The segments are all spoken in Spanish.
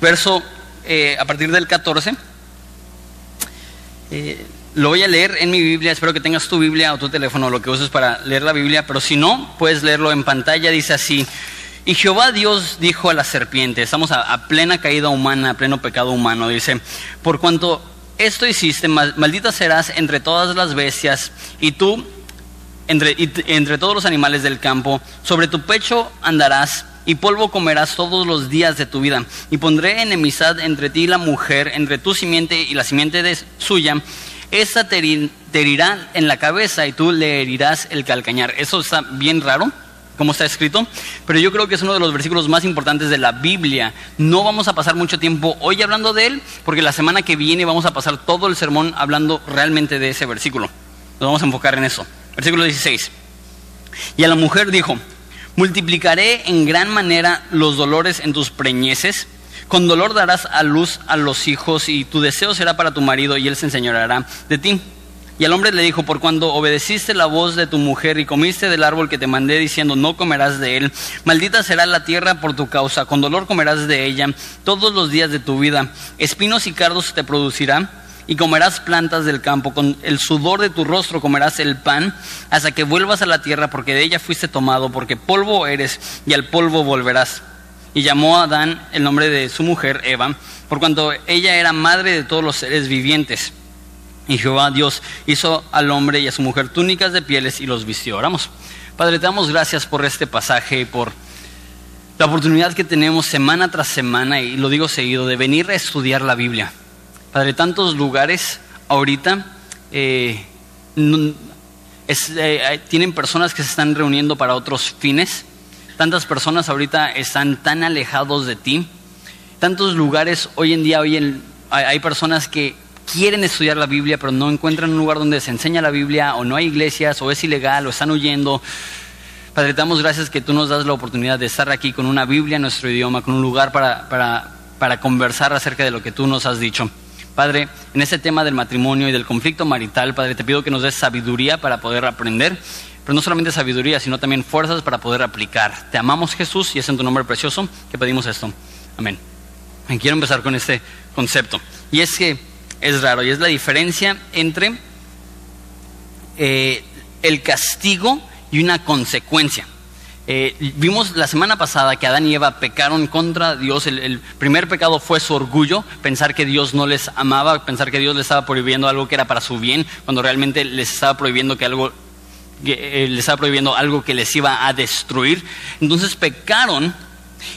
verso eh, a partir del 14. Eh, lo voy a leer en mi Biblia, espero que tengas tu Biblia o tu teléfono, lo que uses para leer la Biblia, pero si no, puedes leerlo en pantalla, dice así. Y Jehová Dios dijo a la serpiente, estamos a, plena caída humana, a pleno pecado humano, dice, por cuanto esto hiciste, maldita serás entre todas las bestias y tú entre, entre todos los animales del campo, sobre tu pecho andarás y polvo comerás todos los días de tu vida. Y pondré enemistad entre ti y la mujer, entre tu simiente y la simiente de suya. Esa te, herirá en la cabeza y tú le herirás el calcañar. Eso está bien raro, como está escrito, pero yo creo que es uno de los versículos más importantes de la Biblia. No vamos a pasar mucho tiempo hoy hablando de él, porque la semana que viene vamos a pasar todo el sermón hablando realmente de ese versículo. Nos vamos a enfocar en eso. Versículo 16. Y a la mujer dijo, Multiplicaré en gran manera los dolores en tus preñeces. Con dolor darás a luz a los hijos y tu deseo será para tu marido y él se enseñoreará de ti. Y el hombre le dijo, por cuando obedeciste la voz de tu mujer y comiste del árbol que te mandé diciendo, no comerás de él, maldita será la tierra por tu causa, con dolor comerás de ella todos los días de tu vida, espinos y cardos te producirá y comerás plantas del campo, con el sudor de tu rostro comerás el pan, hasta que vuelvas a la tierra, porque de ella fuiste tomado, porque polvo eres, y al polvo volverás. Y llamó a Adán el nombre de su mujer, Eva, por cuanto ella era madre de todos los seres vivientes. Y Jehová Dios hizo al hombre y a su mujer túnicas de pieles y los vistió. Oramos. Padre, te damos gracias por este pasaje y por la oportunidad que tenemos semana tras semana, y lo digo seguido, de venir a estudiar la Biblia. Padre, tantos lugares ahorita eh, eh, tienen personas que se están reuniendo para otros fines. Tantas personas ahorita están tan alejados de ti. Tantos lugares hoy en día, hoy hay personas que quieren estudiar la Biblia, pero no encuentran un lugar donde se enseña la Biblia, o no hay iglesias, o es ilegal, o están huyendo. Padre, te damos gracias que tú nos das la oportunidad de estar aquí con una Biblia en nuestro idioma, con un lugar para, para, para conversar acerca de lo que tú nos has dicho. Padre, en este tema del matrimonio y del conflicto marital, Padre, te pido que nos des sabiduría para poder aprender, pero no solamente sabiduría, sino también fuerzas para poder aplicar. Te amamos Jesús y es en tu nombre precioso que pedimos esto. Amén. quiero empezar con este concepto. Y es que es raro, y es la diferencia entre eh, el castigo y una consecuencia. Eh, vimos la semana pasada que Adán y Eva pecaron contra Dios. El, primer pecado fue su orgullo, pensar que Dios no les amaba, pensar que Dios les estaba prohibiendo algo que era para su bien, cuando realmente les estaba prohibiendo que algo eh, les estaba prohibiendo algo que les iba a destruir. Entonces pecaron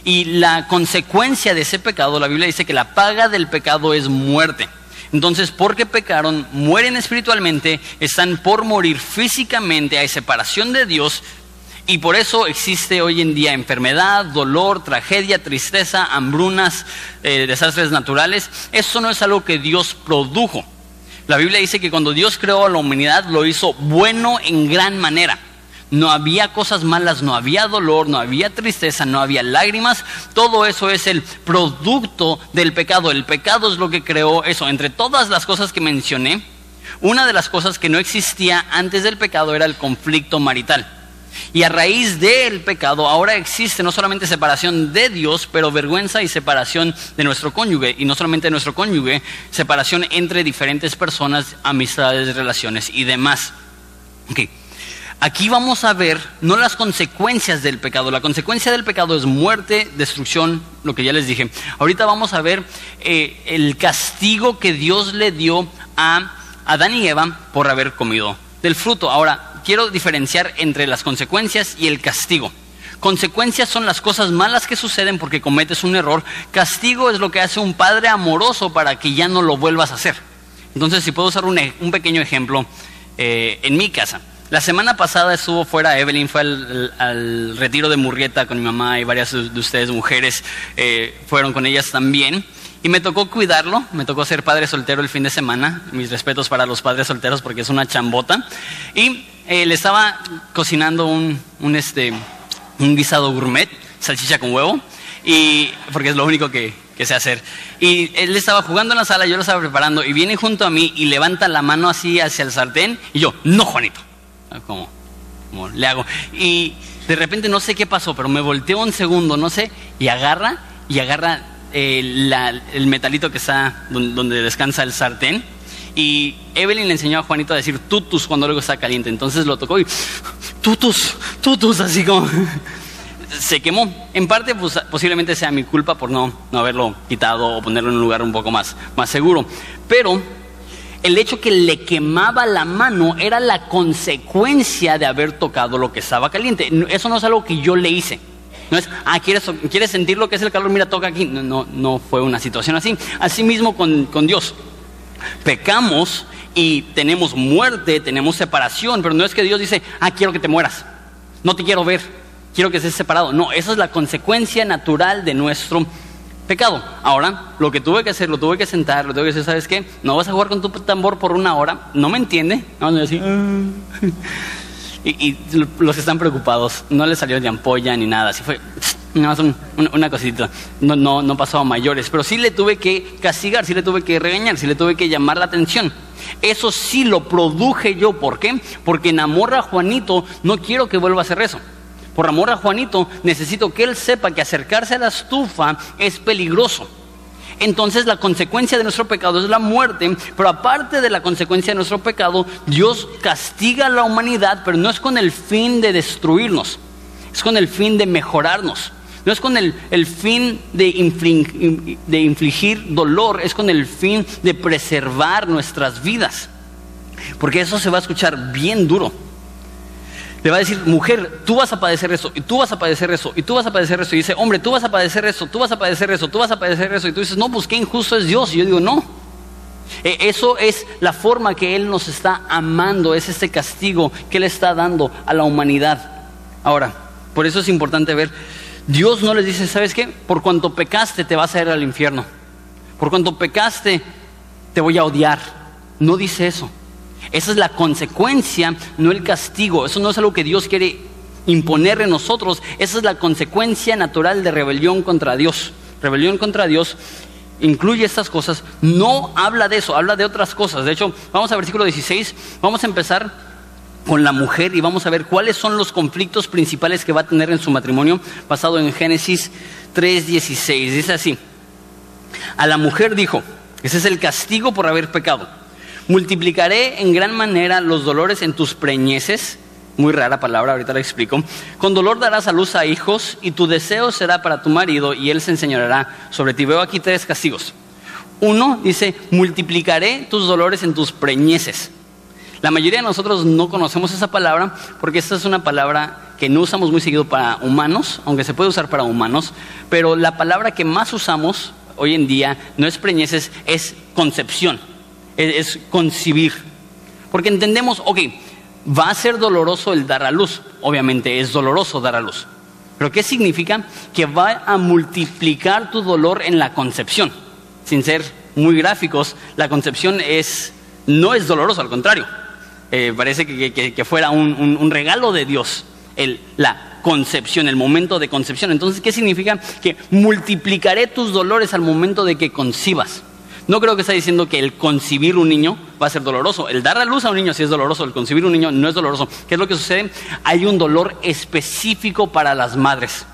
y la consecuencia de ese pecado, la Biblia dice que la paga del pecado es muerte. Entonces, porque pecaron, mueren espiritualmente, están por morir físicamente, hay separación de Dios, y por eso existe hoy en día enfermedad, dolor, tragedia, tristeza, hambrunas, eh, desastres naturales. Eso no es algo que Dios produjo. La Biblia dice que cuando Dios creó a la humanidad lo hizo bueno en gran manera. No había cosas malas, no había dolor, no había tristeza, no había lágrimas. Todo eso es el producto del pecado. El pecado es lo que creó eso. Entre todas las cosas que mencioné, una de las cosas que no existía antes del pecado era el conflicto marital. Y a raíz del pecado ahora existe no solamente separación de Dios, pero vergüenza y separación de nuestro cónyuge. Y no solamente de nuestro cónyuge, separación entre diferentes personas, amistades, relaciones y demás. Aquí vamos a ver no las consecuencias del pecado. La consecuencia del pecado es muerte, destrucción, lo que ya les dije. Ahorita vamos a ver eh, el castigo que Dios le dio a Adán y Eva por haber comido del fruto. Ahora, quiero diferenciar entre las consecuencias y el castigo. Consecuencias son las cosas malas que suceden porque cometes un error. Castigo es lo que hace un padre amoroso para que ya no lo vuelvas a hacer. Entonces, si puedo usar un, e, pequeño ejemplo, eh, en mi casa. La semana pasada estuvo fuera, Evelyn fue al, retiro de Murrieta con mi mamá y varias de ustedes mujeres eh, fueron con ellas también. Y me tocó cuidarlo, me tocó ser padre soltero el fin de semana. Mis respetos para los padres solteros porque es una chambota. Y eh, le estaba cocinando un, un, este, un guisado gourmet, salchicha con huevo, y, porque es lo único que, que sé hacer. Y él estaba jugando en la sala, yo lo estaba preparando, y viene junto a mí y levanta la mano así hacia el sartén, y yo, no, Juanito. Como, como le hago. Y de repente no sé qué pasó, pero me volteó un segundo, no sé, y agarra, y agarra el metalito que está donde, descansa el sartén. Y Evelyn le enseñó a Juanito a decir tutus cuando algo está caliente. Entonces lo tocó y tutus, tutus, así como se quemó. En parte pues, posiblemente sea mi culpa por no, no haberlo quitado o ponerlo en un lugar un poco más, más seguro. Pero el hecho que le quemaba la mano era la consecuencia de haber tocado lo que estaba caliente. Eso no es algo que yo le hice. No es, ah, ¿quieres, ¿quieres sentir lo que es el calor? Mira, toca aquí. No, no, no fue una situación así. Asimismo con, con Dios. Pecamos y tenemos muerte, tenemos separación, pero no es que Dios dice, ah, quiero que te mueras. No te quiero ver. Quiero que estés separado. No, esa es la consecuencia natural de nuestro pecado. Ahora, lo que tuve que hacer, lo tuve que sentar, lo tuve que hacer, ¿sabes qué? No vas a jugar con tu tambor por una hora, no me entiende. así, ah". y, los que están preocupados, no les salió de ampolla ni nada, así fue nada más una cosita, no, no, no pasó a mayores, pero sí le tuve que castigar, sí le tuve que regañar, sí le tuve que llamar la atención. Eso sí lo produje yo, ¿por qué? Porque en amor a Juanito no quiero que vuelva a hacer eso. Por amor a Juanito, necesito que él sepa que acercarse a la estufa es peligroso. Entonces la consecuencia de nuestro pecado es la muerte, pero aparte de la consecuencia de nuestro pecado, Dios castiga a la humanidad, pero no es con el fin de destruirnos, es con el fin de mejorarnos. No es con el, fin de, de infligir dolor, es con el fin de preservar nuestras vidas. Porque eso se va a escuchar bien duro le va a decir, mujer, tú vas a padecer eso, y tú vas a padecer eso, y tú vas a padecer eso. Y dice, hombre, tú vas a padecer eso, tú vas a padecer eso, tú vas a padecer eso. Y tú dices, no, pues qué injusto es Dios. Y yo digo, no. E, eso es la forma que Él nos está amando, es este castigo que Él está dando a la humanidad. Ahora, por eso es importante ver, Dios no les dice, ¿sabes qué? Por cuanto pecaste te vas a ir al infierno. Por cuanto pecaste te voy a odiar. No dice eso. Esa es la consecuencia, no el castigo. Eso no es algo que Dios quiere imponer en nosotros. Esa es la consecuencia natural de rebelión contra Dios. Rebelión contra Dios incluye estas cosas. No habla de eso, habla de otras cosas. De hecho, vamos al versículo 16. Vamos a empezar con la mujer y vamos a ver cuáles son los conflictos principales que va a tener en su matrimonio, basado en Génesis 3:16. Dice así: A la mujer dijo, ese es el castigo por haber pecado Multiplicaré en gran manera los dolores en tus preñeces. Muy rara palabra, ahorita la explico. Con dolor darás a luz a hijos y tu deseo será para tu marido y él se enseñará sobre ti. Veo aquí tres castigos. Uno dice, multiplicaré tus dolores en tus preñeces. La mayoría de nosotros no conocemos esa palabra porque esta es una palabra que no usamos muy seguido para humanos, aunque se puede usar para humanos, pero la palabra que más usamos hoy en día no es preñeces, es concepción es concibir. Porque entendemos, ok, va a ser doloroso el dar a luz, obviamente es doloroso dar a luz. Pero ¿qué significa? Que va a multiplicar tu dolor en la concepción. Sin ser muy gráficos, la concepción es, no es doloroso, al contrario. Eh, parece que, fuera un, regalo de Dios, el, la concepción, el momento de concepción. Entonces, ¿qué significa? Que multiplicaré tus dolores al momento de que concibas. No creo que está diciendo que el concibir un niño va a ser doloroso. El dar a luz a un niño sí es doloroso, el concibir un niño no es doloroso. ¿Qué es lo que sucede? Hay un dolor específico para las madres.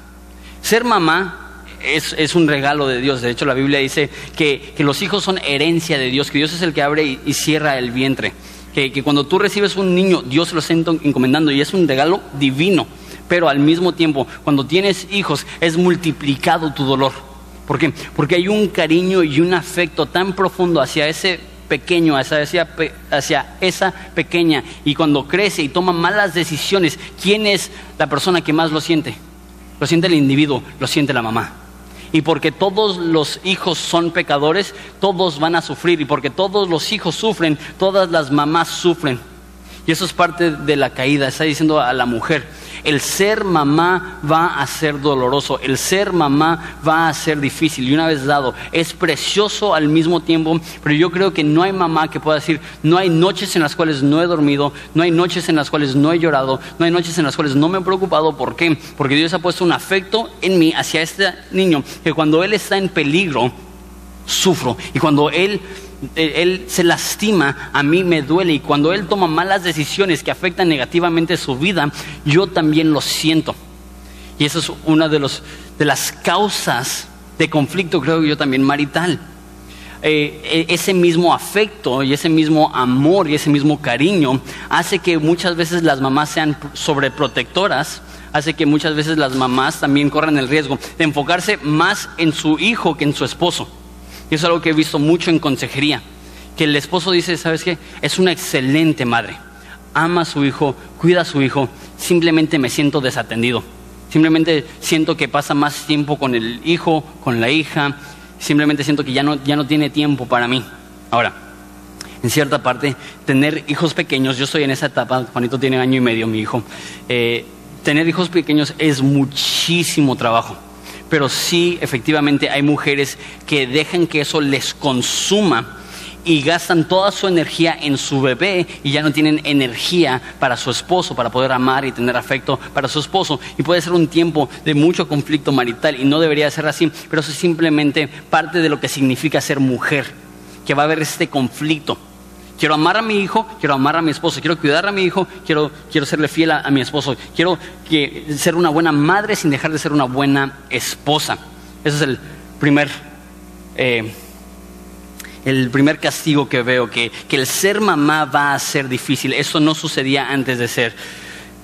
Ser mamá es, un regalo de Dios. De hecho, la Biblia dice que, los hijos son herencia de Dios, que Dios es el que abre y, cierra el vientre. Que, cuando tú recibes un niño, Dios lo está encomendando y es un regalo divino. Pero al mismo tiempo, cuando tienes hijos, es multiplicado tu dolor. ¿Por qué? Porque hay un cariño y un afecto tan profundo hacia ese pequeño, hacia, hacia, esa pequeña. Y cuando crece y toma malas decisiones, ¿quién es la persona que más lo siente? Lo siente el individuo, lo siente la mamá. Y porque todos los hijos son pecadores, todos van a sufrir. Y porque todos los hijos sufren, todas las mamás sufren. Y eso es parte de la caída. Está diciendo a la mujer, el ser mamá va a ser doloroso, el ser mamá va a ser difícil. Y una vez dado es precioso al mismo tiempo, pero yo creo que no hay mamá que pueda decir, no hay noches en las cuales no he dormido, no hay noches en las cuales no he llorado, no hay noches en las cuales no me he preocupado, ¿por qué? Porque Dios ha puesto un afecto en mí hacia este niño que cuando él está en peligro, sufro. Y cuando él él se lastima, a mí me duele y cuando él toma malas decisiones que afectan negativamente su vida, yo también lo siento. Y esa es una de, los, las causas de conflicto, creo yo también marital. Eh, e, ese mismo afecto y ese mismo amor y ese mismo cariño hace que muchas veces las mamás sean sobreprotectoras, hace que muchas veces las mamás también corran el riesgo de enfocarse más en su hijo que en su esposo. Y es algo que he visto mucho en consejería, que el esposo dice, ¿sabes qué? Es una excelente madre, ama a su hijo, cuida a su hijo, simplemente me siento desatendido. Simplemente siento que pasa más tiempo con el hijo, con la hija, simplemente siento que ya no, ya no tiene tiempo para mí. Ahora, en cierta parte, tener hijos pequeños, yo estoy en esa etapa, Juanito tiene año y medio, mi hijo, eh, tener hijos pequeños es muchísimo trabajo, pero sí, efectivamente, hay mujeres que dejan que eso les consuma y gastan toda su energía en su bebé y ya no tienen energía para su esposo, para poder amar y tener afecto para su esposo. Y puede ser un tiempo de mucho conflicto marital y no debería ser así, pero eso es simplemente parte de lo que significa ser mujer, que va a haber este conflicto. Quiero amar a mi hijo, quiero amar a mi esposo, quiero cuidar a mi hijo, quiero, quiero serle fiel a, mi esposo, quiero que, ser una buena madre sin dejar de ser una buena esposa. Ese es el primer... Eh, el primer castigo que veo, que, el ser mamá va a ser difícil. Eso no sucedía antes de ser,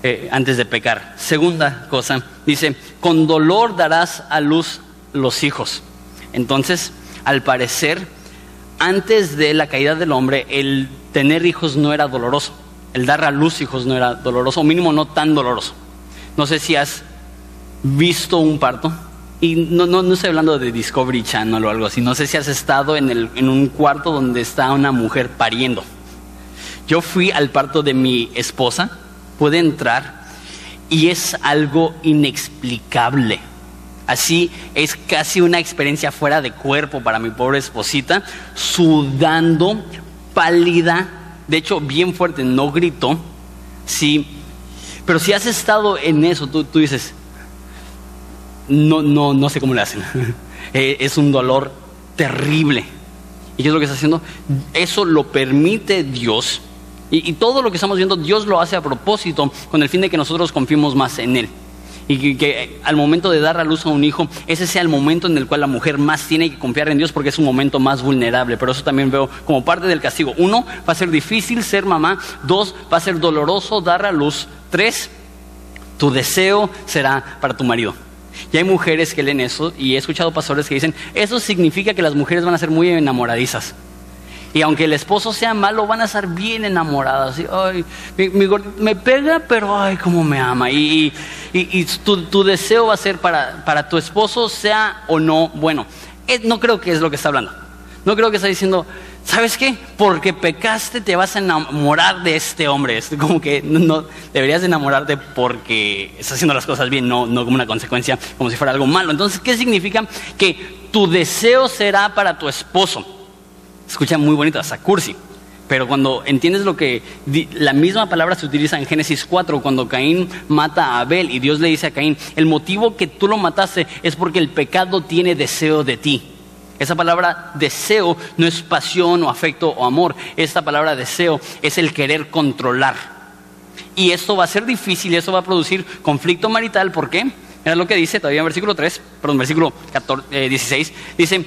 eh, antes de pecar. Segunda cosa, dice, con dolor darás a luz los hijos. Entonces, al parecer, antes de la caída del hombre, el tener hijos no era doloroso. El dar a luz hijos no era doloroso, o mínimo no tan doloroso. No sé si has visto un parto. Y no, no, no, estoy hablando de Discovery Channel o algo así. No sé si has estado en, el, en un cuarto donde está una mujer pariendo. Yo fui al parto de mi esposa, pude entrar y es algo inexplicable. Así es casi una experiencia fuera de cuerpo para mi pobre esposita, sudando, pálida, de hecho bien fuerte, no gritó, sí. Pero si has estado en eso, tú, tú dices, no, no, no sé cómo le hacen. Eh, es un dolor terrible. ¿Y qué es lo que está haciendo? Eso lo permite Dios. Y, todo lo que estamos viendo, Dios lo hace a propósito con el fin de que nosotros confiemos más en Él. Y que, que, al momento de dar a luz a un hijo, ese sea el momento en el cual la mujer más tiene que confiar en Dios porque es un momento más vulnerable. Pero eso también veo como parte del castigo. Uno, va a ser difícil ser mamá. Dos, va a ser doloroso dar a luz. Tres, tu deseo será para tu marido. Y hay mujeres que leen eso y he escuchado pastores que dicen, eso significa que las mujeres van a ser muy enamoradizas. Y aunque el esposo sea malo, van a estar bien enamoradas. ay, me pega, pero ay, cómo me ama. Y, tu, deseo va a ser para, para tu esposo, sea o no bueno. Eh, no creo que es lo que está hablando. No creo que está diciendo, ¿sabes qué? Porque pecaste te vas a enamorar de este hombre. Es como que no, deberías enamorarte porque estás haciendo las cosas bien, no, no como una consecuencia, como si fuera algo malo. Entonces, ¿qué significa? Que tu deseo será para tu esposo. Escucha muy bonito, hasta cursi. Pero cuando entiendes lo que la misma palabra se utiliza en Génesis 4, cuando Caín mata a Abel y Dios le dice a Caín, el motivo que tú lo mataste es porque el pecado tiene deseo de ti. Esa palabra deseo no es pasión o afecto o amor. Esta palabra deseo es el querer controlar. Y esto va a ser difícil esto va a producir conflicto marital. ¿Por qué? Mira lo que dice todavía en versículo 3, perdón, versículo 16. Eh, dice,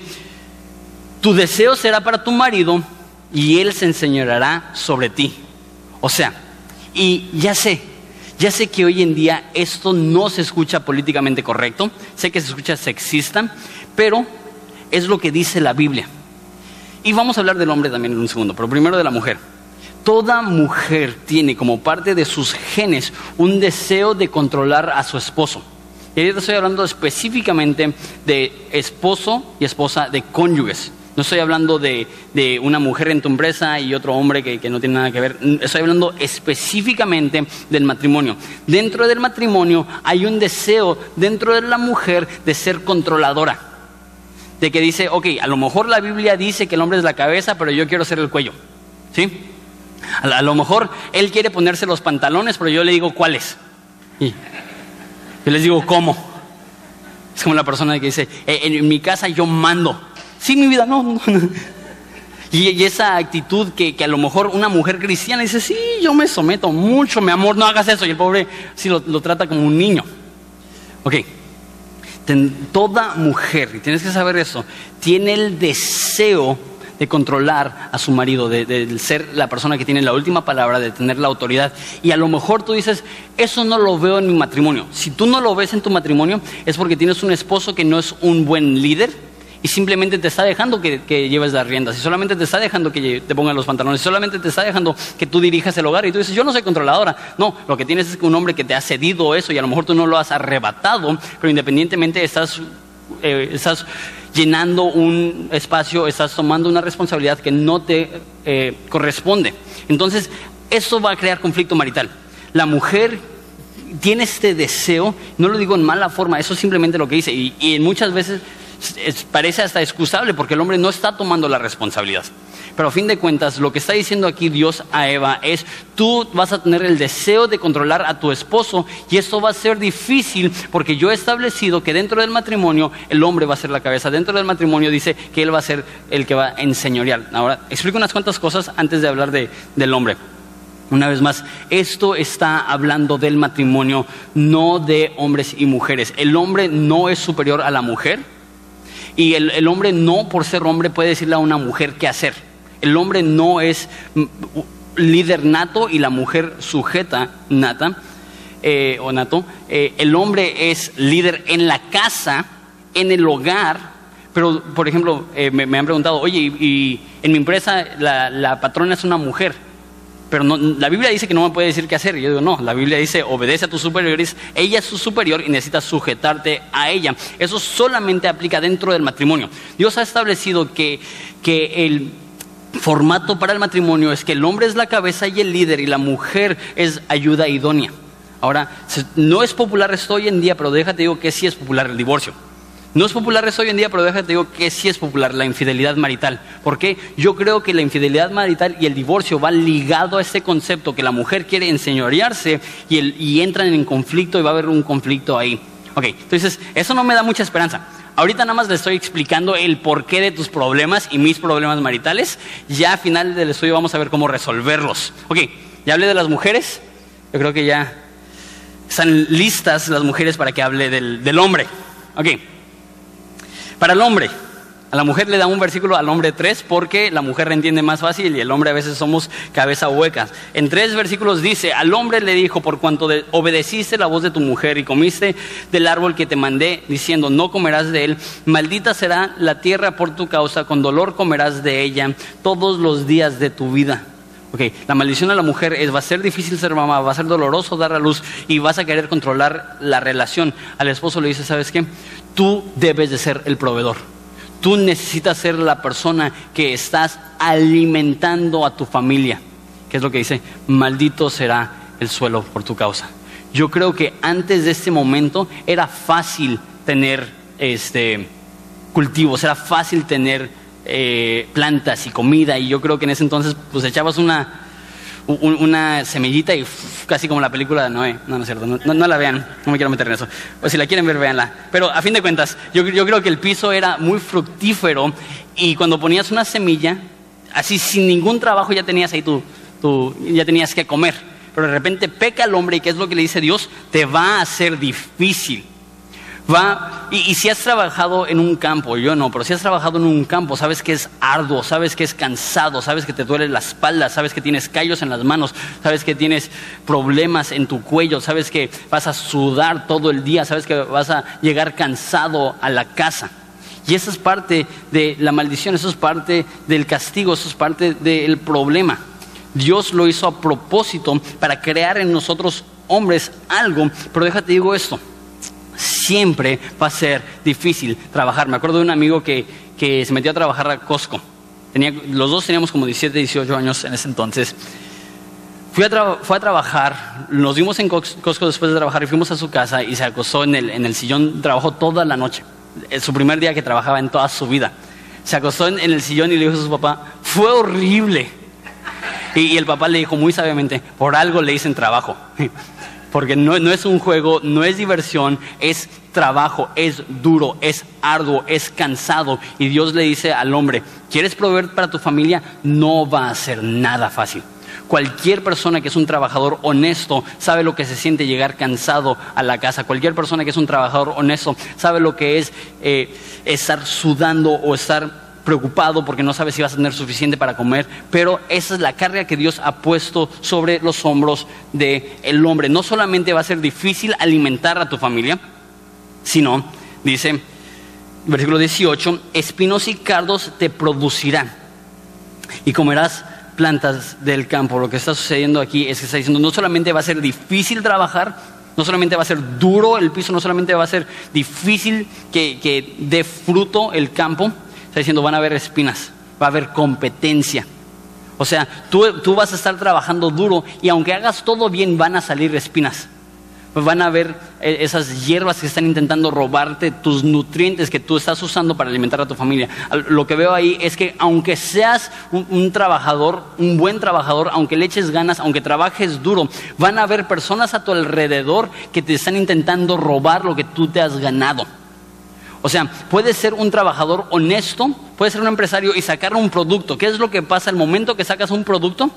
tu deseo será para tu marido y él se enseñará sobre ti. O sea, y ya sé, ya sé que hoy en día esto no se escucha políticamente correcto, sé que se escucha sexista, pero es lo que dice la Biblia. Y vamos a hablar del hombre también en un segundo, pero primero de la mujer. Toda mujer tiene como parte de sus genes un deseo de controlar a su esposo. Y ahorita estoy hablando específicamente de esposo y esposa, de cónyuges. No estoy hablando de, una mujer en tu empresa y otro hombre que, que, no tiene nada que ver. Estoy hablando específicamente del matrimonio. Dentro del matrimonio hay un deseo dentro de la mujer de ser controladora de que dice, ok, a lo mejor la Biblia dice que el hombre es la cabeza, pero yo quiero ser el cuello. ¿Sí? A, lo mejor él quiere ponerse los pantalones, pero yo le digo cuáles. Y yo les digo cómo. Es como la persona que dice, eh, en, mi casa yo mando. Sí, mi vida, no. Y, esa actitud que, a lo mejor una mujer cristiana dice, sí, yo me someto mucho, mi amor, no hagas eso. Y el pobre sí lo, trata como un niño. Ok, toda mujer, y tienes que saber eso, tiene el deseo de controlar a su marido, de, ser la persona que tiene la última palabra, de tener la autoridad. Y a lo mejor tú dices, eso no lo veo en mi matrimonio. Si tú no lo ves en tu matrimonio, es porque tienes un esposo que no es un buen líder y simplemente te está dejando que, lleves las riendas, y solamente te está dejando que te pongan los pantalones, y solamente te está dejando que tú dirijas el hogar. Y tú dices, yo no soy controladora. No, lo que tienes es un hombre que te ha cedido eso y a lo mejor tú no lo has arrebatado, pero independientemente estás, eh, estás llenando un espacio, estás tomando una responsabilidad que no te eh, corresponde. Entonces, eso va a crear conflicto marital. La mujer tiene este deseo, no lo digo en mala forma, eso es simplemente lo que dice, y, y muchas veces parece hasta excusable porque el hombre no está tomando la responsabilidad. Pero a fin de cuentas, lo que está diciendo aquí Dios a Eva es, tú vas a tener el deseo de controlar a tu esposo y esto va a ser difícil porque yo he establecido que dentro del matrimonio el hombre va a ser la cabeza. Dentro del matrimonio dice que él va a ser el que va a enseñorear. Ahora, explico unas cuantas cosas antes de hablar del hombre. Una vez más, esto está hablando del matrimonio, no de hombres y mujeres. El hombre no es superior a la mujer y el hombre no, por ser hombre, puede decirle a una mujer qué hacer. El hombre no es líder nato y la mujer sujeta nata eh, o nato. Eh, el hombre es líder en la casa, en el hogar. Pero, por ejemplo, eh, me, han preguntado, oye, y, en mi empresa la, patrona es una mujer. Pero la Biblia dice que no me puede decir qué hacer. Y yo digo, no, la Biblia dice, obedece a tus superiores, ella es su superior y necesitas sujetarte a ella. Eso solamente aplica dentro del matrimonio. Dios ha establecido que, que el formato para el matrimonio es que el hombre es la cabeza y el líder y la mujer es ayuda idónea. Ahora, no es popular esto hoy en día, pero déjate digo que sí es popular el divorcio. No es popular esto hoy en día, pero déjate digo que sí es popular la infidelidad marital. porque Yo creo que la infidelidad marital y el divorcio va ligado a este concepto que la mujer quiere enseñorearse y, y entran en conflicto y va a haber un conflicto ahí. Ok, entonces eso no me da mucha esperanza. Ahorita nada más le estoy explicando el porqué de tus problemas y mis problemas maritales. Ya a final del estudio vamos a ver cómo resolverlos. Ok, ya hablé de las mujeres. Yo creo que ya están listas las mujeres para que hable del, del hombre. Ok, para el hombre. A la mujer le da un versículo, al hombre tres, porque la mujer entiende más fácil y el hombre a veces somos cabeza huecas. En tres versículos dice, al hombre le dijo, por cuanto obedeciste la voz de tu mujer y comiste del árbol que te mandé, diciendo, no comerás de él, maldita será la tierra por tu causa, con dolor comerás de ella todos los días de tu vida. Okay, la maldición a la mujer es, va a ser difícil ser mamá, va a ser doloroso dar a luz y vas a querer controlar la relación. Al esposo le dice, ¿sabes qué? Tú debes de ser el proveedor Tú necesitas ser la persona que estás alimentando a tu familia. ¿Qué es lo que dice? Maldito será el suelo por tu causa. Yo creo que antes de este momento era fácil tener este, cultivos, era fácil tener eh, plantas y comida y yo creo que en ese entonces pues echabas una, una semillita y casi como la película de Noé. No, no es cierto, no, la vean, no me quiero meter en eso. Pues si la quieren ver, véanla. Pero a fin de cuentas, yo, creo que el piso era muy fructífero y cuando ponías una semilla, así sin ningún trabajo ya tenías ahí tu, tu ya tenías que comer. Pero de repente peca el hombre y ¿qué es lo que le dice Dios? Te va a ser difícil Va, y, si has trabajado en un campo, yo no, pero si has trabajado en un campo, sabes que es arduo, sabes que es cansado, sabes que te duele la espalda, sabes que tienes callos en las manos, sabes que tienes problemas en tu cuello, sabes que vas a sudar todo el día, sabes que vas a llegar cansado a la casa. Y eso es parte de la maldición, eso es parte del castigo, eso es parte del problema. Dios lo hizo a propósito para crear en nosotros hombres algo, pero déjate digo esto siempre va a ser difícil trabajar. Me acuerdo de un amigo que, que se metió a trabajar a Costco. Tenía, los dos teníamos como 17, 18 años en ese entonces. Fui a fue a trabajar, nos vimos en Costco después de trabajar y fuimos a su casa y se acostó en el, en el sillón, trabajó toda la noche. Es su primer día que trabajaba en toda su vida. Se acostó en, el sillón y le dijo a su papá, fue horrible. Y, y el papá le dijo muy sabiamente, por algo le dicen trabajo. porque no, es un juego, no es diversión, es trabajo, es duro, es arduo, es cansado. Y Dios le dice al hombre, ¿quieres proveer para tu familia? No va a ser nada fácil. Cualquier persona que es un trabajador honesto sabe lo que se siente llegar cansado a la casa. Cualquier persona que es un trabajador honesto sabe lo que es eh, estar sudando o estar preocupado porque no sabe si vas a tener suficiente para comer, pero esa es la carga que Dios ha puesto sobre los hombros del hombre. No solamente va a ser difícil alimentar a tu familia, sino, dice, versículo 18, espinos y cardos te producirán y comerás plantas del campo. Lo que está sucediendo aquí es que está diciendo, no solamente va a ser difícil trabajar, no solamente va a ser duro el piso, no solamente va a ser difícil que, que dé fruto el campo, está diciendo, van a haber espinas, va a haber competencia. O sea, tú, tú vas a estar trabajando duro y aunque hagas todo bien, van a salir espinas pues van a ver eh, esas hierbas que están intentando robarte tus nutrientes que tú estás usando para alimentar a tu familia. Lo que veo ahí es que aunque seas un, trabajador, un buen trabajador, aunque le eches ganas, aunque trabajes duro, van a haber personas a tu alrededor que te están intentando robar lo que tú te has ganado. O sea, puedes ser un trabajador honesto, puedes ser un empresario y sacar un producto. ¿Qué es lo que pasa al momento que sacas un producto?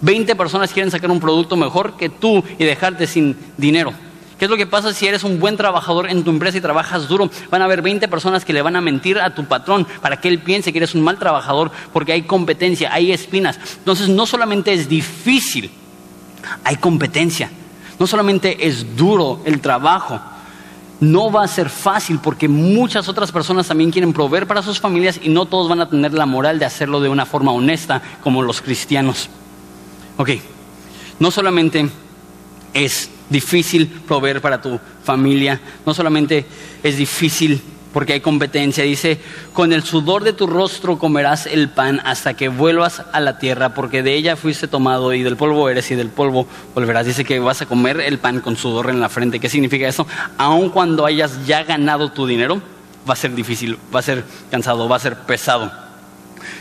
20 personas quieren sacar un producto mejor que tú y dejarte sin dinero. ¿Qué es lo que pasa si eres un buen trabajador en tu empresa y trabajas duro? Van a haber 20 personas que le van a mentir a tu patrón para que él piense que eres un mal trabajador porque hay competencia, hay espinas. Entonces no solamente es difícil, hay competencia. No solamente es duro el trabajo, no va a ser fácil porque muchas otras personas también quieren proveer para sus familias y no todos van a tener la moral de hacerlo de una forma honesta como los cristianos. Ok, no solamente es difícil proveer para tu familia, no solamente es difícil porque hay competencia, dice, con el sudor de tu rostro comerás el pan hasta que vuelvas a la tierra, porque de ella fuiste tomado y del polvo eres y del polvo volverás. Dice que vas a comer el pan con sudor en la frente. ¿Qué significa eso? Aun cuando hayas ya ganado tu dinero, va a ser difícil, va a ser cansado, va a ser pesado.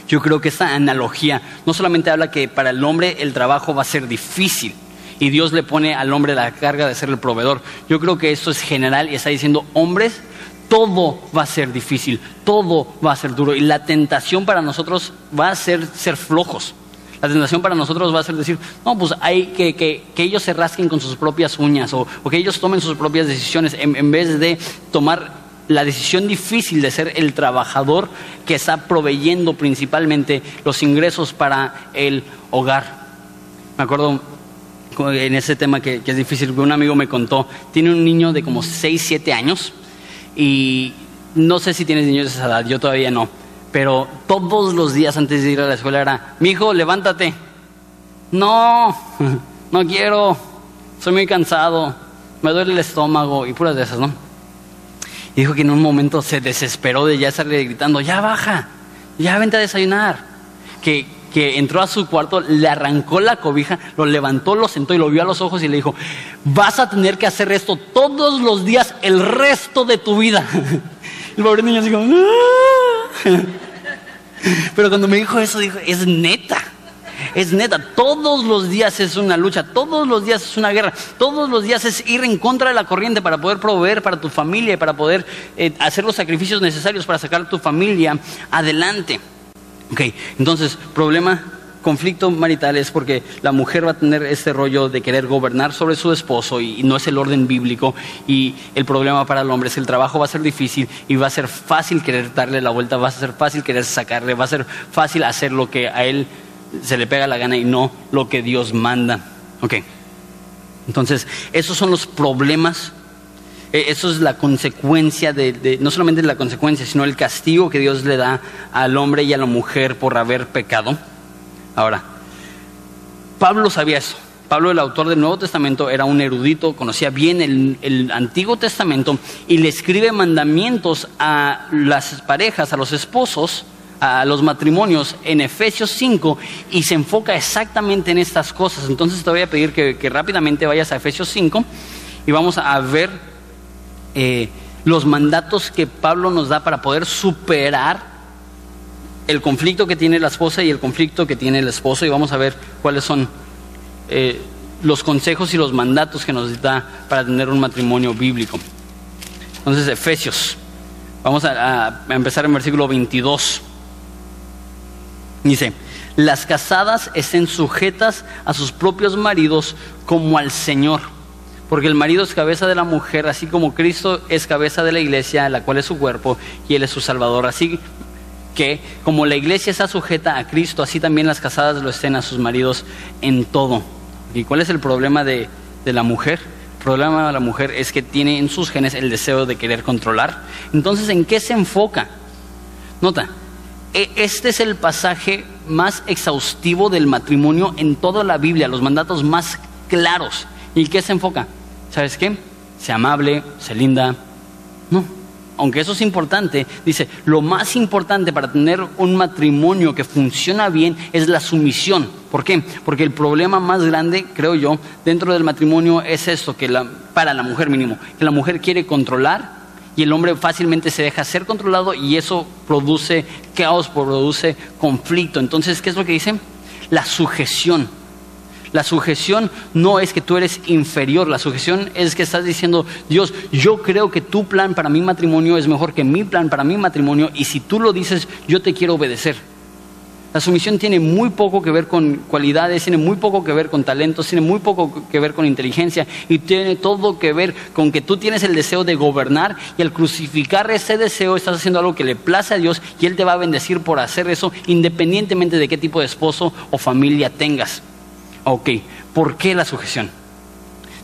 Yo creo que esta analogía no solamente habla que para el hombre el trabajo va a ser difícil y Dios le pone al hombre la carga de ser el proveedor. Yo creo que esto es general y está diciendo, hombres, todo va a ser difícil, todo va a ser duro y la tentación para nosotros va a ser ser flojos. La tentación para nosotros va a ser decir, no, pues hay que, que, ellos se rasquen con sus propias uñas o, que ellos tomen sus propias decisiones en vez de tomar la decisión difícil de ser el trabajador que está proveyendo principalmente los ingresos para el hogar. Me acuerdo en ese tema que, es difícil, un amigo me contó, tiene un niño de como 6, 7 años y no sé si tienes niños de esa edad, yo todavía no, pero todos los días antes de ir a la escuela era, mi hijo, levántate. No, no quiero, soy muy cansado, me duele el estómago y puras de esas, ¿no? Y dijo que en un momento se desesperó de ya estarle gritando, ya baja, ya vente a desayunar. Que, que entró a su cuarto, le arrancó la cobija, lo levantó, lo sentó y lo vio a los ojos y le dijo, vas a tener que hacer esto todos los días el resto de tu vida. El pobre niño ah". pero cuando me dijo eso, dijo, es neta. Es neta, todos los días es una lucha, todos los días es una guerra, todos los días es ir en contra de la corriente para poder proveer para tu familia y para poder eh, hacer los sacrificios necesarios para sacar a tu familia adelante. Ok, entonces, problema conflicto marital es porque la mujer va a tener este rollo de querer gobernar sobre su esposo y, no es el orden bíblico y el problema para el hombre es que el trabajo va a ser difícil y va a ser fácil querer darle la vuelta, va a ser fácil querer sacarle, va a ser fácil hacer lo que a él se le pega la gana y no lo que Dios manda. Ok. Entonces, esos son los problemas. Eh, eso es la consecuencia de, no solamente la consecuencia, sino el castigo que Dios le da al hombre y a la mujer por haber pecado. Ahora, Pablo sabía eso. Pablo, el autor del Nuevo Testamento, era un erudito, conocía bien el, Antiguo Testamento y le escribe mandamientos a las parejas, a los esposos, a los matrimonios en Efesios 5 y se enfoca exactamente en estas cosas. Entonces te voy a pedir que, rápidamente vayas a Efesios 5 y vamos a ver eh, los mandatos que Pablo nos da para poder superar el conflicto que tiene la esposa y el conflicto que tiene el esposo y vamos a ver cuáles son eh, los consejos y los mandatos que nos da para tener un matrimonio bíblico. Entonces, Efesios. Vamos a, a empezar en versículo 22. Dice, las casadas estén sujetas a sus propios maridos como al Señor. Porque el marido es cabeza de la mujer, así como Cristo es cabeza de la iglesia, la cual es su cuerpo, y Él es su Salvador. Así que como la iglesia está sujeta a Cristo, así también las casadas lo estén a sus maridos en todo. ¿Y cuál es el problema de, de la mujer? El problema de la mujer es que tiene en sus genes el deseo de querer controlar. Entonces, ¿en qué se enfoca? Nota, e, este es el pasaje más exhaustivo del matrimonio en toda la Biblia, los mandatos más claros. ¿Y qué se enfoca? ¿Sabes qué? Sea amable, sea linda. No, aunque eso es importante, dice, lo más importante para tener un matrimonio que funciona bien es la sumisión. ¿Por qué? Porque el problema más grande, creo yo, dentro del matrimonio es esto, que para la mujer mínimo, que la mujer quiere controlar y el hombre fácilmente se deja ser controlado y eso produce caos, produce conflicto. Entonces, ¿qué es lo que dice? La sujeción. La sujeción no es que tú eres inferior, la sujeción es que estás diciendo, Dios, yo creo que tu plan para mi matrimonio es mejor que mi plan para mi matrimonio y si tú lo dices, yo te quiero obedecer. La sumisión tiene muy poco que ver con cualidades, tiene muy poco que ver con talentos, tiene muy poco que ver con inteligencia y tiene todo que ver con que tú tienes el deseo de gobernar y al crucificar ese deseo estás haciendo algo que le place a Dios y Él te va a bendecir por hacer eso independientemente de qué tipo de esposo o familia tengas. Ok, ¿por qué la sujeción?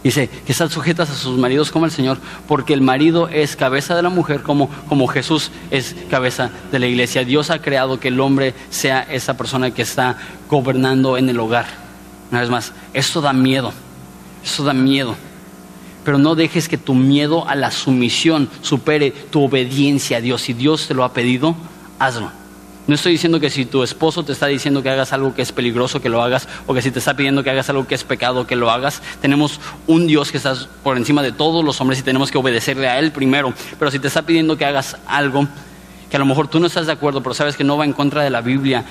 Dice que están sujetas a sus maridos como el Señor, porque el marido es cabeza de la mujer como, como Jesús es cabeza de la iglesia. Dios ha creado que el hombre sea esa persona que está gobernando en el hogar. Una vez más, esto da miedo, esto da miedo. Pero no dejes que tu miedo a la sumisión supere tu obediencia a Dios. Si Dios te lo ha pedido, hazlo. No estoy diciendo que si tu esposo te está diciendo que hagas algo que es peligroso, que lo hagas, o que si te está pidiendo que hagas algo que es pecado, que lo hagas. Tenemos un Dios que está por encima de todos los hombres y tenemos que obedecerle a Él primero. Pero si te está pidiendo que hagas algo que a lo mejor tú no estás de acuerdo, pero sabes que no va en contra de la Biblia,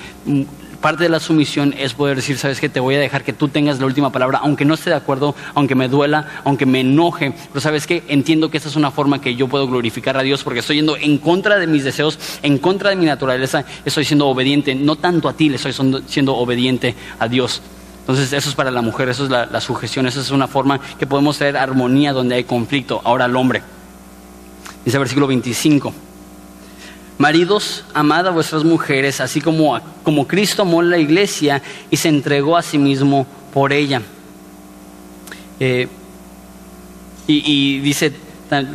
parte de la sumisión es poder decir, sabes que te voy a dejar que tú tengas la última palabra, aunque no esté de acuerdo, aunque me duela, aunque me enoje, pero sabes que entiendo que esa es una forma que yo puedo glorificar a Dios porque estoy yendo en contra de mis deseos, en contra de mi naturaleza, estoy siendo obediente, no tanto a ti, le estoy siendo obediente a Dios. Entonces eso es para la mujer, eso es la, la sujeción, esa es una forma que podemos traer armonía donde hay conflicto. Ahora al hombre. Dice versículo 25. Maridos, amad a vuestras mujeres, así como, como Cristo amó la iglesia y se entregó a sí mismo por ella. Eh, y, dice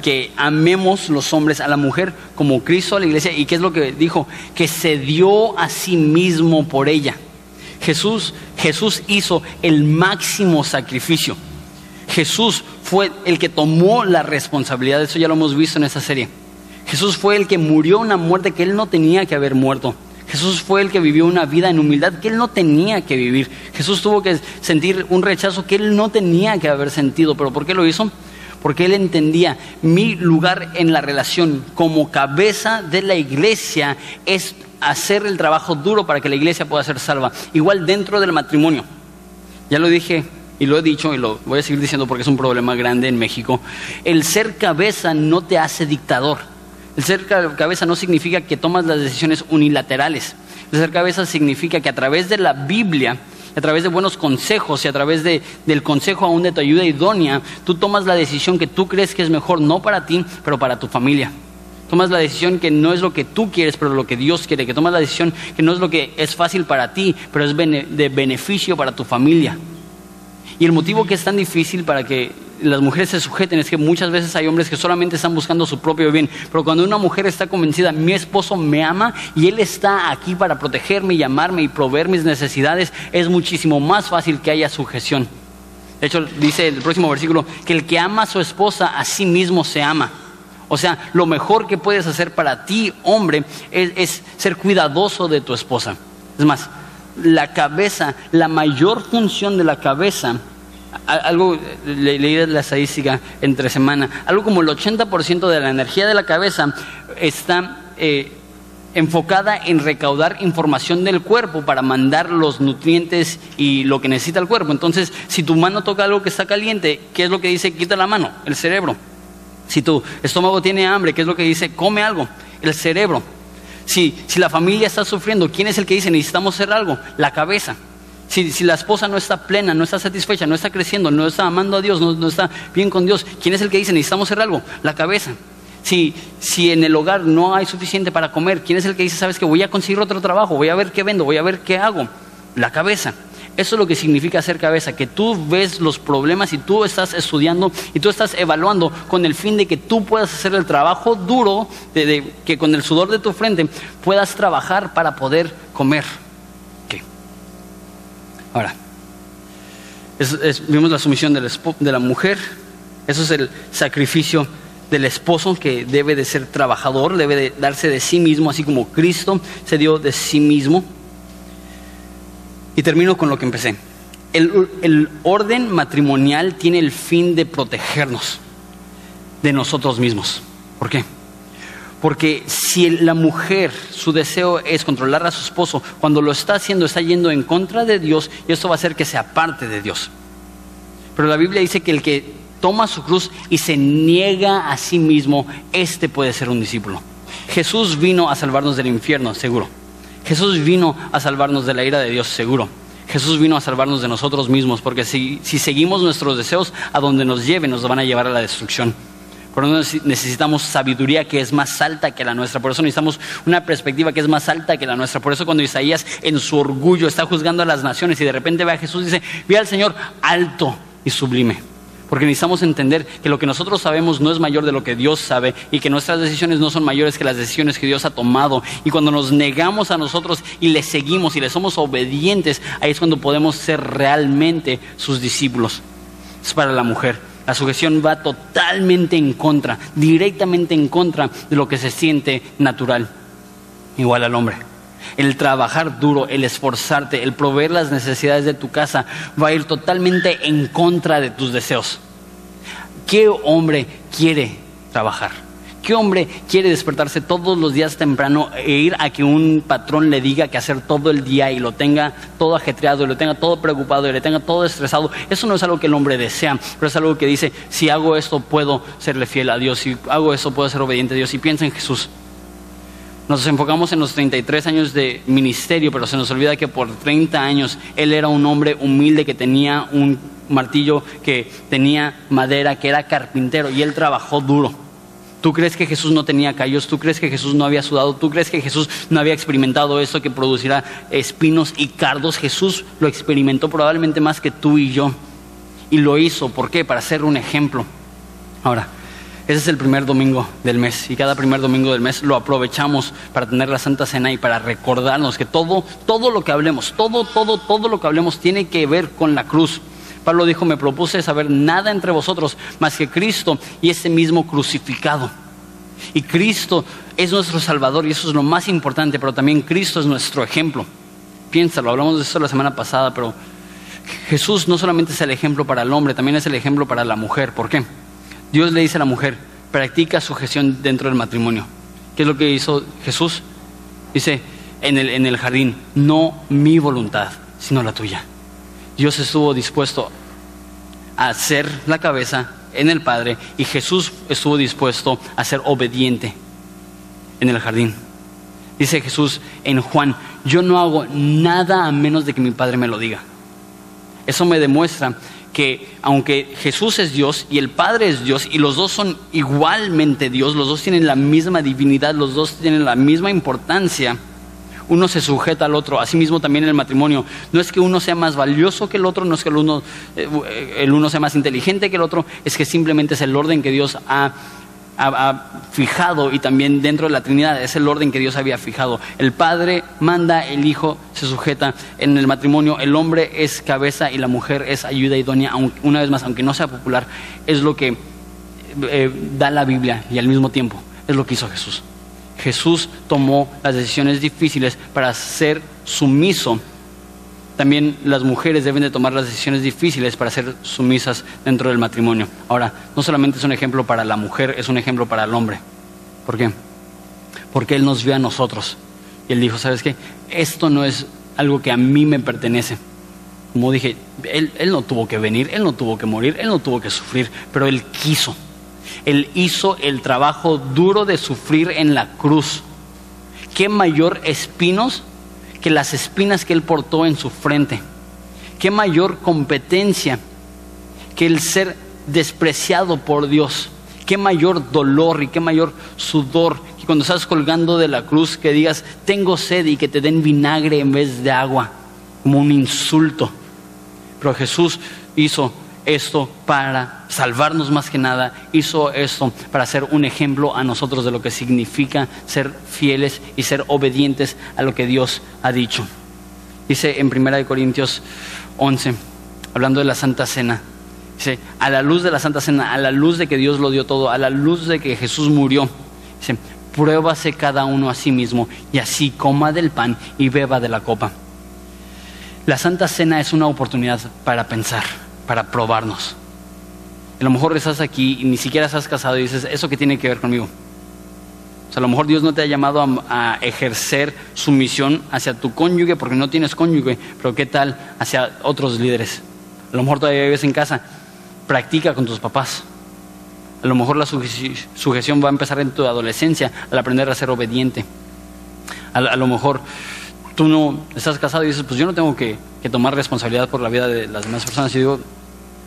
que amemos los hombres a la mujer como Cristo a la iglesia. ¿Y qué es lo que dijo? Que se dio a sí mismo por ella. Jesús, Jesús hizo el máximo sacrificio. Jesús fue el que tomó la responsabilidad. Eso ya lo hemos visto en esta serie. Jesús fue el que murió una muerte que él no tenía que haber muerto. Jesús fue el que vivió una vida en humildad que él no tenía que vivir. Jesús tuvo que sentir un rechazo que él no tenía que haber sentido. ¿Pero por qué lo hizo? Porque él entendía mi lugar en la relación como cabeza de la iglesia es hacer el trabajo duro para que la iglesia pueda ser salva. Igual dentro del matrimonio. Ya lo dije y lo he dicho y lo voy a seguir diciendo porque es un problema grande en México. El ser cabeza no te hace dictador. El ser cabeza no significa que tomas las decisiones unilaterales. El ser cabeza significa que a través de la Biblia, a través de buenos consejos y a través de, del consejo aún de tu ayuda idónea, tú tomas la decisión que tú crees que es mejor, no para ti, pero para tu familia. Tomas la decisión que no es lo que tú quieres, pero lo que Dios quiere. Que tomas la decisión que no es lo que es fácil para ti, pero es de beneficio para tu familia. Y el motivo que es tan difícil para que las mujeres se sujeten es que muchas veces hay hombres que solamente están buscando su propio bien, pero cuando una mujer está convencida, mi esposo me ama y él está aquí para protegerme y amarme y proveer mis necesidades, es muchísimo más fácil que haya sujeción. De hecho, dice el próximo versículo, que el que ama a su esposa a sí mismo se ama. O sea, lo mejor que puedes hacer para ti, hombre, es, es ser cuidadoso de tu esposa. Es más, la cabeza, la mayor función de la cabeza algo, leí la estadística entre semana, algo como el 80% de la energía de la cabeza está eh, enfocada en recaudar información del cuerpo para mandar los nutrientes y lo que necesita el cuerpo. Entonces, si tu mano toca algo que está caliente, ¿qué es lo que dice? Quita la mano, el cerebro. Si tu estómago tiene hambre, ¿qué es lo que dice? Come algo, el cerebro. Si, si la familia está sufriendo, ¿quién es el que dice necesitamos hacer algo? La cabeza. Si, si, la esposa no está plena, no está satisfecha, no está creciendo, no está amando a Dios, no, está bien con Dios, ¿quién es el que dice necesitamos hacer algo? La cabeza. Si, si en el hogar no hay suficiente para comer, ¿quién es el que dice, sabes que voy a conseguir otro trabajo, voy a ver qué vendo, voy a ver qué hago? La cabeza. Eso es lo que significa ser cabeza, que tú ves los problemas y tú estás estudiando y tú estás evaluando con el fin de que tú puedas hacer el trabajo duro, de, que con el sudor de tu frente puedas trabajar para poder comer. Ahora, vimos la sumisión de la, mujer, eso es el sacrificio del esposo que debe de ser trabajador, debe de darse de sí mismo, así como Cristo se dio de sí mismo. Y termino con lo que empecé. El, orden matrimonial tiene el fin de protegernos de nosotros mismos. ¿Por qué? Porque si la mujer, su deseo es controlar a su esposo, cuando lo está haciendo está yendo en contra de Dios y esto va a hacer que se aparte de Dios. Pero la Biblia dice que el que toma su cruz y se niega a sí mismo, este puede ser un discípulo. Jesús vino a salvarnos del infierno, seguro. Jesús vino a salvarnos de la ira de Dios, seguro. Jesús vino a salvarnos de nosotros mismos, porque si, seguimos nuestros deseos, a donde nos lleven, nos van a llevar a la destrucción. Por eso necesitamos sabiduría que es más alta que la nuestra. Por eso necesitamos una perspectiva que es más alta que la nuestra. Por eso cuando Isaías en su orgullo está juzgando a las naciones y de repente ve a Jesús y dice, ve al Señor alto y sublime. Porque necesitamos entender que lo que nosotros sabemos no es mayor de lo que Dios sabe y que nuestras decisiones no son mayores que las decisiones que Dios ha tomado. Y cuando nos negamos a nosotros y le seguimos y le somos obedientes, ahí es cuando podemos ser realmente sus discípulos. Es para la mujer. La sujeción va totalmente en contra, directamente en contra de lo que se siente natural. Igual al hombre. El trabajar duro, el esforzarte, el proveer las necesidades de tu casa va a ir totalmente en contra de tus deseos. ¿Qué hombre quiere trabajar? ¿Qué hombre quiere despertarse todos los días temprano e ir a que un patrón le diga que hacer todo el día y lo tenga todo ajetreado y lo tenga todo preocupado y le tenga todo estresado? Eso no es algo que el hombre desea, pero es algo que dice, si hago esto puedo serle fiel a Dios, si hago eso puedo ser obediente a Dios. Y piensa en Jesús. Nos enfocamos en los 33 años de ministerio, pero se nos olvida que por 30 años él era un hombre humilde que tenía un martillo, que tenía madera, que era carpintero y él trabajó duro. ¿Tú crees que Jesús no tenía callos? ¿Tú crees que Jesús no había sudado? ¿Tú crees que Jesús no había experimentado esto que producirá espinos y cardos? Jesús lo experimentó probablemente más que tú y yo. Y lo hizo, ¿por qué? Para ser un ejemplo. Ahora, ese es el primer domingo del mes y cada primer domingo del mes lo aprovechamos para tener la Santa Cena y para recordarnos que todo, todo lo que hablemos, todo, todo, todo lo que hablemos tiene que ver con la cruz. Pablo dijo, me propuse saber nada entre vosotros más que Cristo y ese mismo crucificado. Y Cristo es nuestro Salvador y eso es lo más importante, pero también Cristo es nuestro ejemplo. Piénsalo, hablamos de eso la semana pasada, pero Jesús no solamente es el ejemplo para el hombre, también es el ejemplo para la mujer. ¿Por qué? Dios le dice a la mujer, practica sujeción dentro del matrimonio. ¿Qué es lo que hizo Jesús? Dice en el, en el jardín, no mi voluntad, sino la tuya. Dios estuvo dispuesto a ser la cabeza en el Padre y Jesús estuvo dispuesto a ser obediente en el jardín. Dice Jesús en Juan, yo no hago nada a menos de que mi Padre me lo diga. Eso me demuestra que aunque Jesús es Dios y el Padre es Dios y los dos son igualmente Dios, los dos tienen la misma divinidad, los dos tienen la misma importancia, uno se sujeta al otro, asimismo también en el matrimonio. No es que uno sea más valioso que el otro, no es que el uno, eh, el uno sea más inteligente que el otro, es que simplemente es el orden que Dios ha ha, fijado y también dentro de la Trinidad es el orden que Dios había fijado. El Padre manda, el Hijo se sujeta en el matrimonio, el hombre es cabeza y la mujer es ayuda idónea, una vez más, aunque no sea popular, es lo que eh, da la Biblia y al mismo tiempo es lo que hizo Jesús. Jesús tomó las decisiones difíciles para ser sumiso también las mujeres deben de tomar las decisiones difíciles para ser sumisas dentro del matrimonio. Ahora, no solamente es un ejemplo para la mujer, es un ejemplo para el hombre. ¿Por qué? Porque Él nos vio a nosotros. Y Él dijo, ¿sabes qué? Esto no es algo que a mí me pertenece. Como dije, él, él no tuvo que venir, Él no tuvo que morir, Él no tuvo que sufrir, pero Él quiso. Él hizo el trabajo duro de sufrir en la cruz ¿qué mayor espinos que las espinas que él portó en su frente? ¿Qué mayor competencia que el ser despreciado por Dios? ¿Qué mayor dolor y qué mayor sudor que cuando estás colgando de la cruz que digas, tengo sed y que te den vinagre en vez de agua, como un insulto? Pero Jesús hizo esto para salvarnos más que nada, hizo esto para ser un ejemplo a nosotros de lo que significa ser fieles y ser obedientes a lo que Dios ha dicho. Dice en 1 Corintios 11, hablando de la Santa Cena, dice, a la luz de la Santa Cena, a la luz de que Dios lo dio todo, a la luz de que Jesús murió, dice, pruébase cada uno a sí mismo y así coma del pan y beba de la copa. La Santa Cena es una oportunidad para pensar para probarnos. A lo mejor estás aquí y ni siquiera estás casado y dices, ¿eso qué tiene que ver conmigo? O sea, a lo mejor Dios no te ha llamado a, ejercer su misión hacia tu cónyuge porque no tienes cónyuge, pero ¿qué tal hacia otros líderes? A lo mejor todavía vives en casa, practica con tus papás. A lo mejor la sujeción va a empezar en tu adolescencia al aprender a ser obediente. A lo mejor tú no estás casado y dices, pues yo no tengo que, tomar responsabilidad por la vida de las demás personas. Y digo,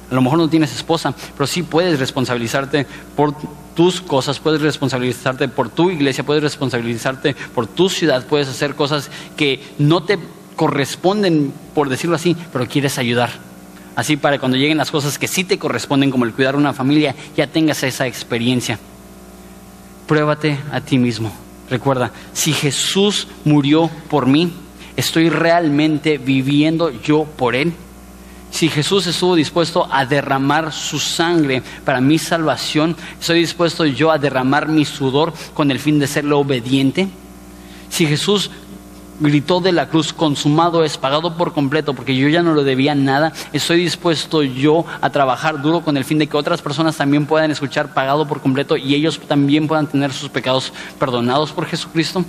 a lo mejor no tienes esposa, pero sí puedes responsabilizarte por tus cosas, puedes responsabilizarte por tu iglesia, puedes responsabilizarte por tu ciudad, puedes hacer cosas que no te corresponden, por decirlo así, pero quieres ayudar. Así para cuando lleguen las cosas que sí te corresponden, como el cuidar una familia, ya tengas esa experiencia. Pruébate a ti mismo. Recuerda, si Jesús murió por mí, ¿estoy realmente viviendo yo por Él? Si Jesús estuvo dispuesto a derramar su sangre para mi salvación, ¿estoy dispuesto yo a derramar mi sudor con el fin de serle obediente? Si Jesús gritó de la cruz, consumado es, pagado por completo, porque yo ya no le debía nada, estoy dispuesto yo a trabajar duro con el fin de que otras personas también puedan escuchar pagado por completo y ellos también puedan tener sus pecados perdonados por Jesucristo.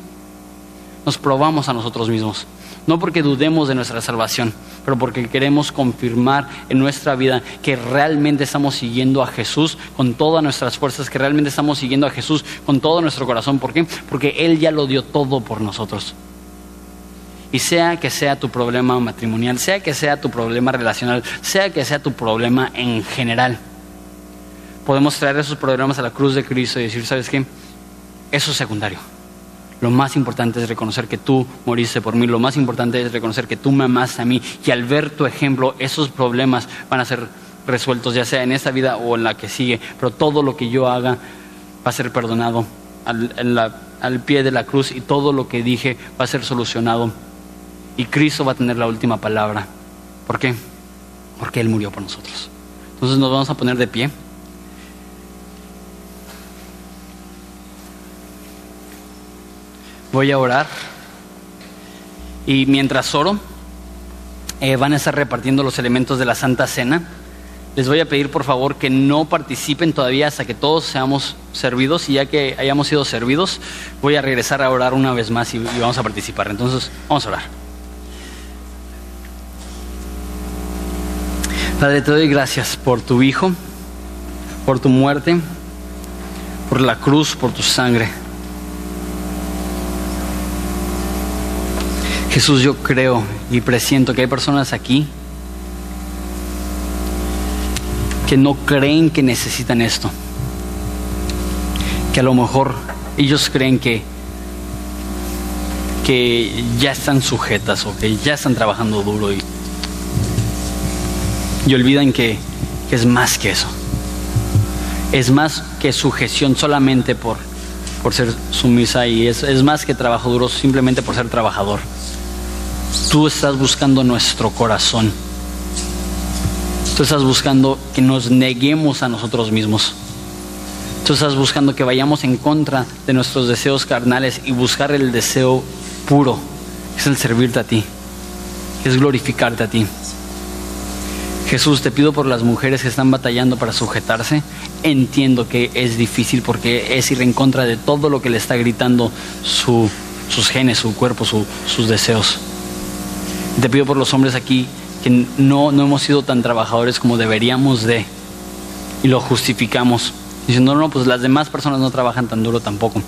Nos probamos a nosotros mismos. No porque dudemos de nuestra salvación, pero porque queremos confirmar en nuestra vida que realmente estamos siguiendo a Jesús con todas nuestras fuerzas, que realmente estamos siguiendo a Jesús con todo nuestro corazón. ¿Por qué? Porque Él ya lo dio todo por nosotros. Y sea que sea tu problema matrimonial, sea que sea tu problema relacional, sea que sea tu problema en general, podemos traer esos problemas a la cruz de Cristo y decir, ¿sabes qué? Eso es secundario. Lo más importante es reconocer que tú moriste por mí. Lo más importante es reconocer que tú me amaste a mí. Y al ver tu ejemplo, esos problemas van a ser resueltos, ya sea en esta vida o en la que sigue. Pero todo lo que yo haga va a ser perdonado al, al pie de la cruz y todo lo que dije va a ser solucionado. Y Cristo va a tener la última palabra. ¿Por qué? Porque Él murió por nosotros. Entonces nos vamos a poner de pie. voy a orar. Y mientras oro, eh, van a estar repartiendo los elementos de la Santa Cena. Les voy a pedir por favor que no participen todavía hasta que todos seamos servidos y ya que hayamos sido servidos, voy a regresar a orar una vez más y, y vamos a participar. Entonces, vamos a orar. Padre, te doy gracias por tu Hijo, por tu muerte, por la cruz, por tu sangre. Jesús, yo creo y presiento que hay personas aquí que no creen que necesitan esto. Que a lo mejor ellos creen que, que ya están sujetas o que ya están trabajando duro y, y olvidan que, es más que eso. Es más que sujeción solamente por, por ser sumisa y es más que trabajo duro simplemente por ser trabajador. Tú estás buscando nuestro corazón. Tú estás buscando que nos neguemos a nosotros mismos. Tú estás buscando que vayamos en contra de nuestros deseos carnales y buscar el deseo puro, es el servirte a ti, es glorificarte a ti. Jesús, te pido por las mujeres que están batallando para sujetarse. Entiendo que es difícil porque es ir en contra de todo lo que le está gritando sus genes, su cuerpo, sus deseos. Te pido por los hombres aquí que no, no hemos sido tan trabajadores como deberíamos de y lo justificamos. Diciendo, no, no, pues las demás personas no trabajan tan duro tampoco.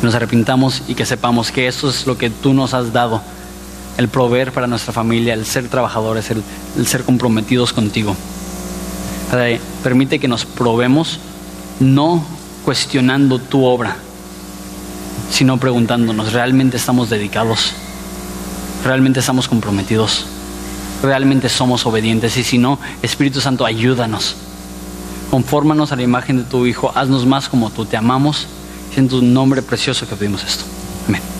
Que nos arrepintamos y que sepamos que eso es lo que tú nos has dado, el proveer para nuestra familia, el ser trabajadores, el, ser comprometidos contigo. Permite que nos probemos no cuestionando tu obra, sino preguntándonos, ¿realmente estamos dedicados? ¿Realmente estamos comprometidos? ¿Realmente somos obedientes? Y si no, Espíritu Santo, ayúdanos. Confórmanos a la imagen de tu Hijo, haznos más como tú, te amamos. Y en tu nombre precioso que pedimos esto. Amén.